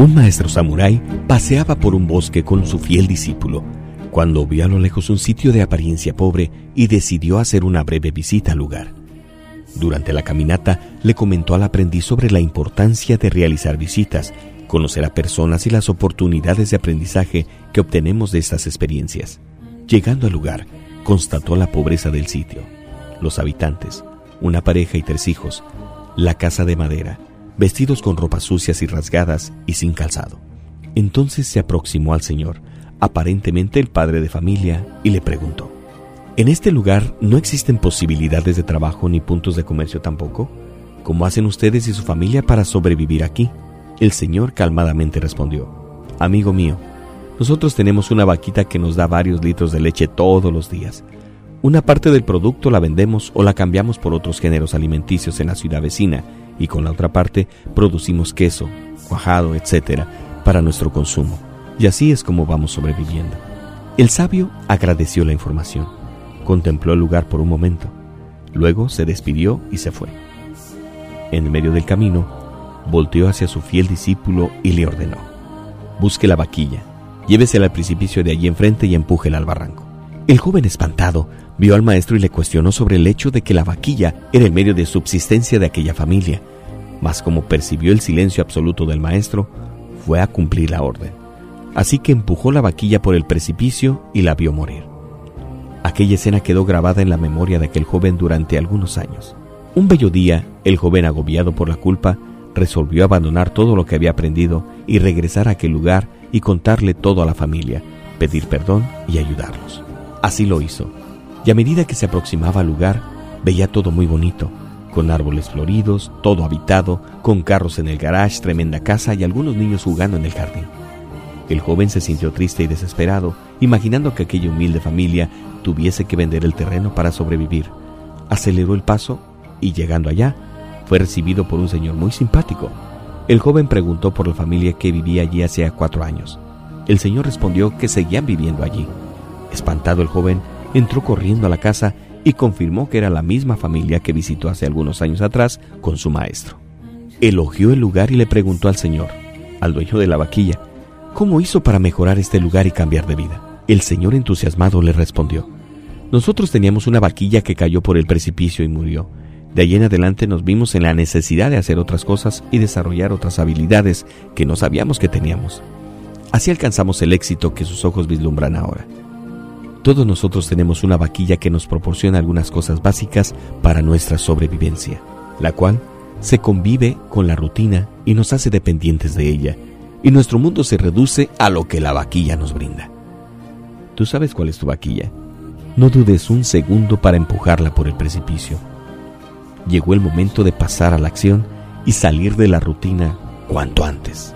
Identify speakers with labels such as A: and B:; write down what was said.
A: Un maestro samurái paseaba por un bosque con su fiel discípulo cuando vio a lo lejos un sitio de apariencia pobre y decidió hacer una breve visita al lugar. Durante la caminata le comentó al aprendiz sobre la importancia de realizar visitas, conocer a personas y las oportunidades de aprendizaje que obtenemos de estas experiencias. Llegando al lugar, constató la pobreza del sitio, los habitantes, una pareja y tres hijos, la casa de madera, vestidos con ropas sucias y rasgadas y sin calzado. Entonces se aproximó al Señor, aparentemente el padre de familia, y le preguntó, ¿En este lugar no existen posibilidades de trabajo ni puntos de comercio tampoco? ¿Cómo hacen ustedes y su familia para sobrevivir aquí? El Señor calmadamente respondió, Amigo mío, nosotros tenemos una vaquita que nos da varios litros de leche todos los días. Una parte del producto la vendemos o la cambiamos por otros géneros alimenticios en la ciudad vecina y con la otra parte producimos queso, cuajado, etc. para nuestro consumo. Y así es como vamos sobreviviendo. El sabio agradeció la información, contempló el lugar por un momento, luego se despidió y se fue. En medio del camino, volteó hacia su fiel discípulo y le ordenó, busque la vaquilla, llévesela al precipicio de allí enfrente y empújela al barranco. El joven espantado vio al maestro y le cuestionó sobre el hecho de que la vaquilla era el medio de subsistencia de aquella familia, mas como percibió el silencio absoluto del maestro, fue a cumplir la orden. Así que empujó la vaquilla por el precipicio y la vio morir. Aquella escena quedó grabada en la memoria de aquel joven durante algunos años. Un bello día, el joven agobiado por la culpa, resolvió abandonar todo lo que había aprendido y regresar a aquel lugar y contarle todo a la familia, pedir perdón y ayudarlos. Así lo hizo, y a medida que se aproximaba al lugar, veía todo muy bonito, con árboles floridos, todo habitado, con carros en el garage, tremenda casa y algunos niños jugando en el jardín. El joven se sintió triste y desesperado, imaginando que aquella humilde familia tuviese que vender el terreno para sobrevivir. Aceleró el paso y llegando allá, fue recibido por un señor muy simpático. El joven preguntó por la familia que vivía allí hacía cuatro años. El señor respondió que seguían viviendo allí. Espantado el joven, entró corriendo a la casa y confirmó que era la misma familia que visitó hace algunos años atrás con su maestro. Elogió el lugar y le preguntó al señor, al dueño de la vaquilla, cómo hizo para mejorar este lugar y cambiar de vida. El señor entusiasmado le respondió, nosotros teníamos una vaquilla que cayó por el precipicio y murió. De ahí en adelante nos vimos en la necesidad de hacer otras cosas y desarrollar otras habilidades que no sabíamos que teníamos. Así alcanzamos el éxito que sus ojos vislumbran ahora. Todos nosotros tenemos una vaquilla que nos proporciona algunas cosas básicas para nuestra sobrevivencia, la cual se convive con la rutina y nos hace dependientes de ella, y nuestro mundo se reduce a lo que la vaquilla nos brinda. ¿Tú sabes cuál es tu vaquilla? No dudes un segundo para empujarla por el precipicio. Llegó el momento de pasar a la acción y salir de la rutina cuanto antes.